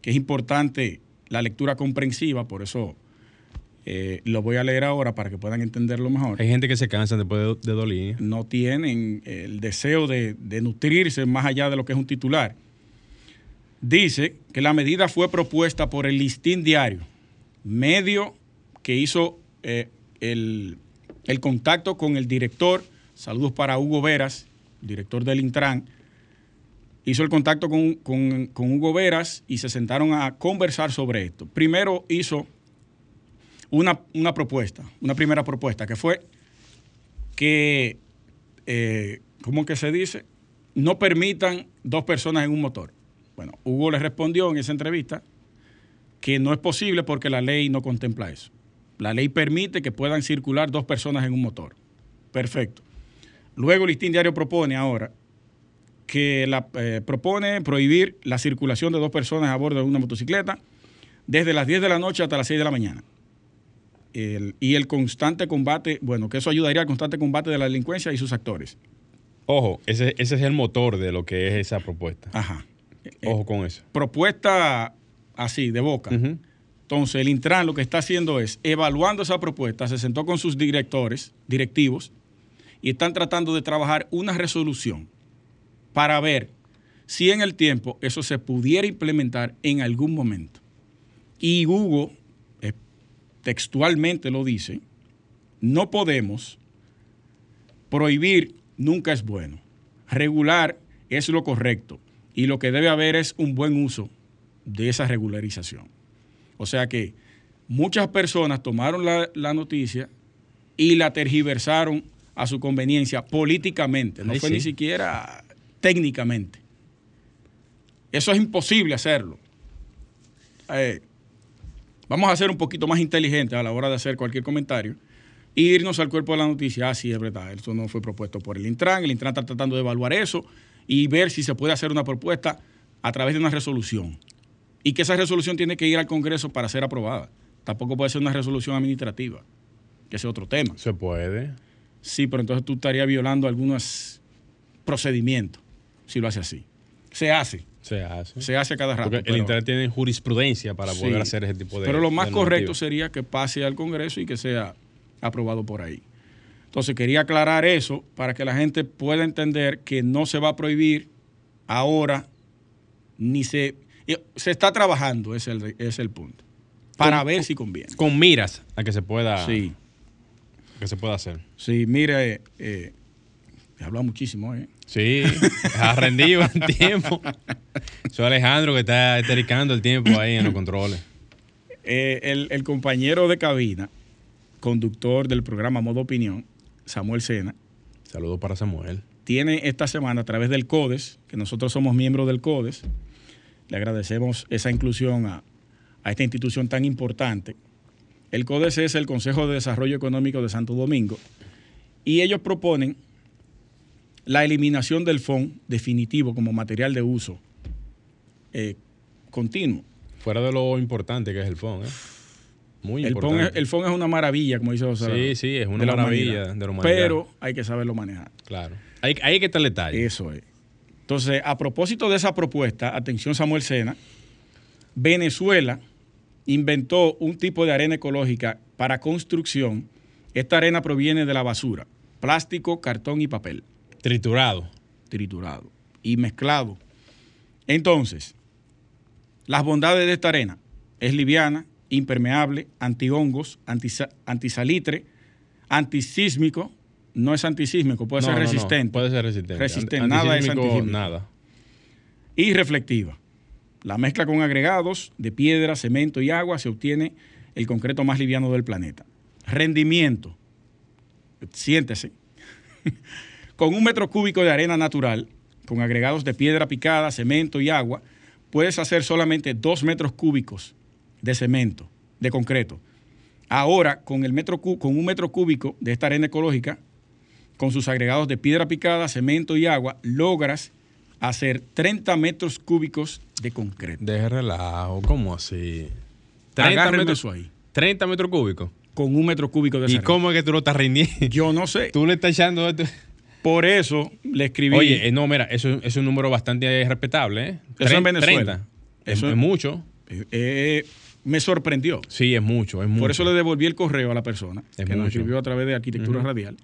que es importante la lectura comprensiva, por eso eh, lo voy a leer ahora para que puedan entenderlo mejor. Hay gente que se cansa después de, de doler. No tienen el deseo de, de nutrirse más allá de lo que es un titular. Dice que la medida fue propuesta por el Listín Diario, medio que hizo eh, el, el contacto con el director, saludos para Hugo Veras, director del Intran, hizo el contacto con, con- Hugo Veras y se sentaron a conversar sobre esto. Primero hizo una, una propuesta, una primera propuesta, que fue que, eh, ¿cómo que se dice? No permitan dos personas en un motor. Bueno, Hugo le respondió en esa entrevista que no es posible porque la ley no contempla eso. La ley permite que puedan circular dos personas en un motor. Perfecto. Luego el Listín Diario propone ahora que la, eh, propone prohibir la circulación de dos personas a bordo de una motocicleta desde las 10 de la noche hasta las 6 de la mañana. El- y el constante combate, bueno, que eso ayudaría al constante combate de la delincuencia y sus actores. Ojo, ese, ese es el motor de lo que es esa propuesta. Ajá. Ojo con eso. Propuesta así, de boca. Entonces, el Intran lo que está haciendo es, evaluando esa propuesta, se sentó con sus directores, directivos, y están tratando de trabajar una resolución para ver si en el tiempo eso se pudiera implementar en algún momento. Y Hugo eh, textualmente lo dice, no podemos prohibir nunca es bueno. Regular es lo correcto y lo que debe haber es un buen uso de esa regularización. O sea que muchas personas tomaron la, la noticia y la tergiversaron a su conveniencia políticamente, no Ay, fue sí. ni siquiera técnicamente. Eso es imposible hacerlo. Eh, vamos a ser un poquito más inteligentes a la hora de hacer cualquier comentario e irnos al cuerpo de la noticia. Ah, sí, es verdad, eso no fue propuesto por el Intran. El Intran está tratando de evaluar eso y ver si se puede hacer una propuesta a través de una resolución. Y que esa resolución tiene que ir al Congreso para ser aprobada. Tampoco puede ser una resolución administrativa, que es otro tema. Se puede. Sí, pero entonces tú estarías violando algunos procedimientos si lo hace así. Se hace, Se hace. se hace cada rato. Porque el Internet tiene jurisprudencia para Sí. poder hacer ese tipo de. Pero lo más correcto sería que pase al Congreso y que sea aprobado por ahí. Entonces quería aclarar eso para que la gente pueda entender que no se va a prohibir ahora, ni se... Se está trabajando, es el, es el punto. Para Con- ver si conviene. Con miras a que se pueda, Sí, que se pueda hacer. sí, mire, eh, he hablado muchísimo, ¿eh? Sí, ha rendido el tiempo. Soy Alejandro que está estericando el tiempo ahí en los controles. Eh, el, el compañero de cabina, conductor del programa Modo Opinión, Samuel Sena, Saludos para Samuel. tiene esta semana a través del CODES, que nosotros somos miembros del CODES, le agradecemos esa inclusión a, a esta institución tan importante. El CODES es el Consejo de Desarrollo Económico de Santo Domingo y ellos proponen la eliminación del FON definitivo como material de uso eh, continuo. Fuera de lo importante que es el phone, ¿eh? Muy El FON, importante. es, el FON es una maravilla, como dice José. Sí, sí, es una de maravilla de la humanidad. Pero hay que saberlo manejar. Claro. Ahí, ahí que está el detalle. Eso es. Entonces, a propósito de esa propuesta, atención Samuel Sena, Venezuela inventó un tipo de arena ecológica para construcción. Esta arena proviene de la basura, plástico, cartón y papel, Triturado. triturado y mezclado. Entonces, las bondades de esta arena es liviana, impermeable, antihongos, antisa- antisalitre, antisísmico, no es antisísmico, puede No, ser no, no, resistente. Puede ser resistente. Resistente, Ant- nada es antisísmico. Nada. y reflectiva. La mezcla con agregados de piedra, cemento y agua se obtiene el concreto más liviano del planeta. Rendimiento. Siéntese. con un metro cúbico de arena natural, con agregados de piedra picada, cemento y agua, puedes hacer solamente dos metros cúbicos de cemento, de concreto. Ahora, con, el metro, con un metro cúbico de esta arena ecológica, con sus agregados de piedra picada, cemento y agua, logras hacer 30 metros cúbicos de concreto. Deje relajo. ¿Cómo así? 30 Agárrenme metros, eso ahí. 30 metros cúbicos. Con un metro cúbico de ¿Y cómo es que tú lo estás rindiendo? Yo no sé. Tú le estás echando esto. Por eso le escribí. Oye, eh, no, mira, eso es un número bastante respetable, ¿eh? Eso en Venezuela. 30. Es, Eso- es mucho. eh, eh, me sorprendió. Sí, es mucho, es mucho. Por eso le devolví el correo a la persona Es que nos escribió a través de Arquitectura Radial,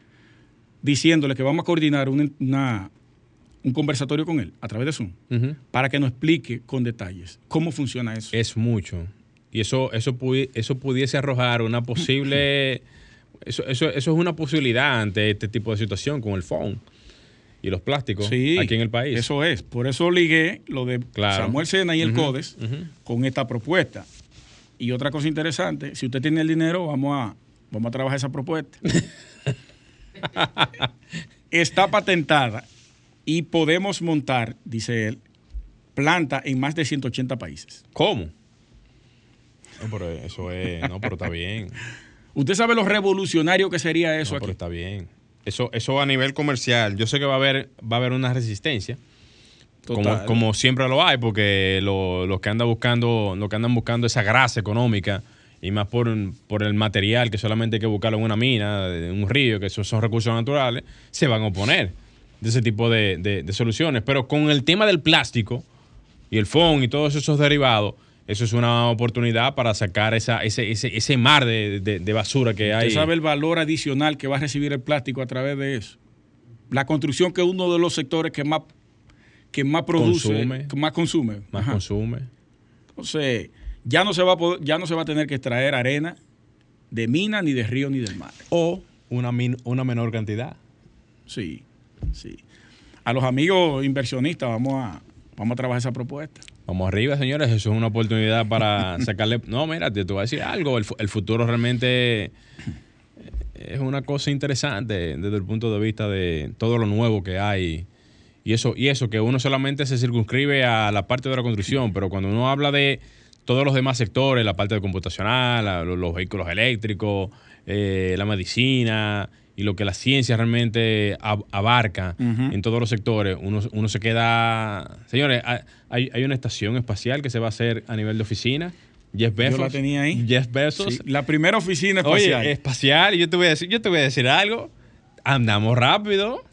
diciéndole que vamos a coordinar un, una- un conversatorio con él a través de Zoom para que nos explique con detalles cómo funciona eso. Es mucho. Y eso, eso, pudi- eso pudiese arrojar una posible. Eso, eso, eso es una posibilidad ante este tipo de situación con el phone y los plásticos Sí, aquí en el país. Eso es. Por eso ligué lo de Claro. Samuel Sena y el CODES con esta propuesta. Y otra cosa interesante, si usted tiene el dinero, vamos a, vamos a trabajar esa propuesta. Está patentada y podemos montar, dice él, planta en más de 180 países. ¿Cómo? No, pero eso es. No, pero está bien. ¿Usted sabe lo revolucionario que sería eso No, pero aquí? está bien. Eso, eso a nivel comercial, yo sé que va a haber, va a haber una resistencia. Como, Total. como siempre lo hay, porque lo- los que andan buscando, los que andan buscando esa grasa económica, y más por, por el material que solamente hay que buscarlo en una mina, en un río, que esos son recursos naturales, se van a oponer de ese tipo de, de- de soluciones. Pero con el tema del plástico y el FON y todos esos derivados, eso es una oportunidad para sacar esa, ese, ese, ese mar de, de- de basura que hay. ¿Usted sabe el valor adicional que va a recibir el plástico a través de eso? La construcción que es uno de los sectores que más, que más produce, Consume. que más consume. más Ajá. consume. Entonces, ya no se va a poder- ya no se va a tener que extraer arena de mina, ni de río, ni del mar. O una, min- una menor cantidad. Sí, sí. A los amigos inversionistas vamos a, vamos a trabajar esa propuesta. Vamos arriba, señores. Eso es una oportunidad para sacarle. No, mira, te, te voy a decir algo. El, fu- el futuro realmente es una cosa interesante desde el punto de vista de todo lo nuevo que hay. Y eso, y eso que uno solamente se circunscribe a la parte de la construcción, pero cuando uno habla de todos los demás sectores, la parte de computacional, la- los, los vehículos eléctricos, eh, la medicina y lo que la ciencia realmente ab- abarca en todos los sectores, uno, uno se queda... Señores, ha- hay, hay una estación espacial que se va a hacer a nivel de oficina. Jeff Bezos. Yo la tenía ahí. Jeff Bezos. Sí, la primera oficina espacial. Oye, espacial, yo te voy a decir, yo te voy a decir algo. Andamos rápido.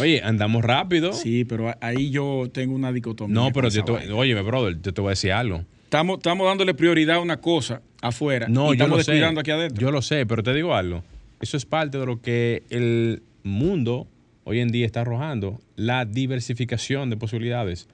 Oye, andamos rápido. sí, pero ahí yo tengo una dicotomía. No, pero yo te, oye, brother, yo te voy a decir algo. estamos, estamos dándole prioridad a una cosa afuera. No, y yo estamos lo sé. aquí adentro. Yo lo sé, pero te digo algo. Eso es parte de lo que el mundo hoy en día está arrojando, la diversificación de posibilidades.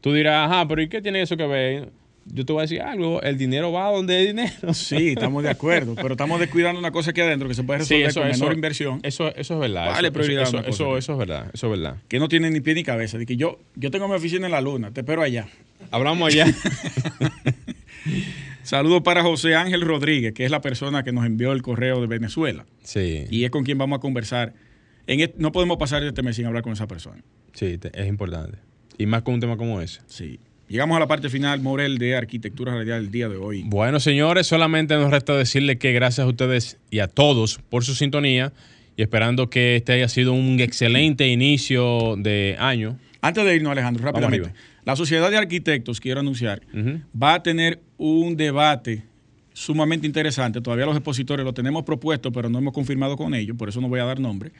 Tú dirás, ajá, pero ¿y qué tiene eso que ver? Yo te voy a decir algo, el dinero va donde hay dinero. Sí, estamos de acuerdo, pero estamos descuidando una cosa aquí adentro que se puede resolver con menor inversión. Eso, eso es verdad. Vale, eso, eso, eso, eso, es verdad, eso es verdad. Que no tiene ni pie ni cabeza. De que yo, yo tengo mi oficina en la luna, te espero allá. Hablamos allá. Saludos para José Ángel Rodríguez, que es la persona que nos envió el correo de Venezuela. Sí. Y es con quien vamos a conversar. En no podemos pasar este mes sin hablar con esa persona. Sí, es importante. Y más con un tema como ese. Sí. Llegamos a la parte final, Morel, de Arquitectura Radial del día de hoy. Bueno, señores, solamente nos resta decirle que gracias a ustedes y a todos por su sintonía y esperando que este haya sido un excelente inicio de año. Antes de irnos, Alejandro, rápidamente. La Sociedad de Arquitectos, quiero anunciar, va a tener un debate sumamente interesante. Todavía los expositores lo tenemos propuesto, pero no hemos confirmado con ellos, por eso no voy a dar nombre.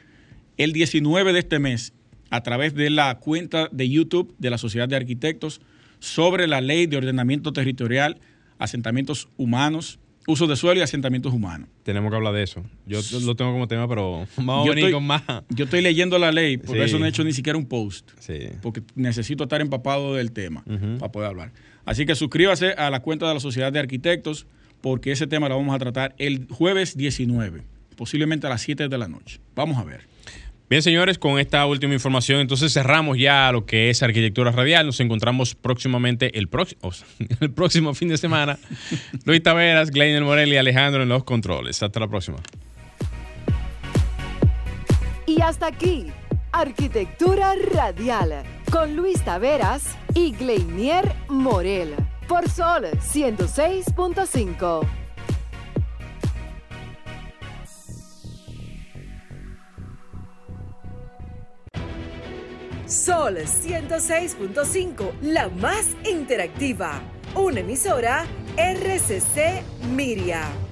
El 19 de este mes, a través de la cuenta de YouTube de la Sociedad de Arquitectos, sobre la ley de ordenamiento territorial, asentamientos humanos, uso de suelo y asentamientos humanos. Tenemos que hablar de eso. Yo lo tengo como tema, pero vamos a venir con más. Yo estoy leyendo la ley, por eso no he hecho ni siquiera un post. Porque necesito estar empapado del tema para poder hablar. Así que suscríbase a la cuenta de la Sociedad de Arquitectos, porque ese tema lo vamos a tratar el jueves 19, posiblemente a las 7 de la noche. Vamos a ver. Bien, señores, con esta última información, entonces cerramos ya lo que es arquitectura radial. Nos encontramos próximamente el, próximo el próximo fin de semana. Luis Taveras, Gleiner Morel y Alejandro en los controles. Hasta la próxima. Y hasta aquí, Arquitectura Radial, con Luis Taveras y Gleinier Morel, por Sol 106.5. Sol 106.5, la más interactiva. Una emisora RCC Miria.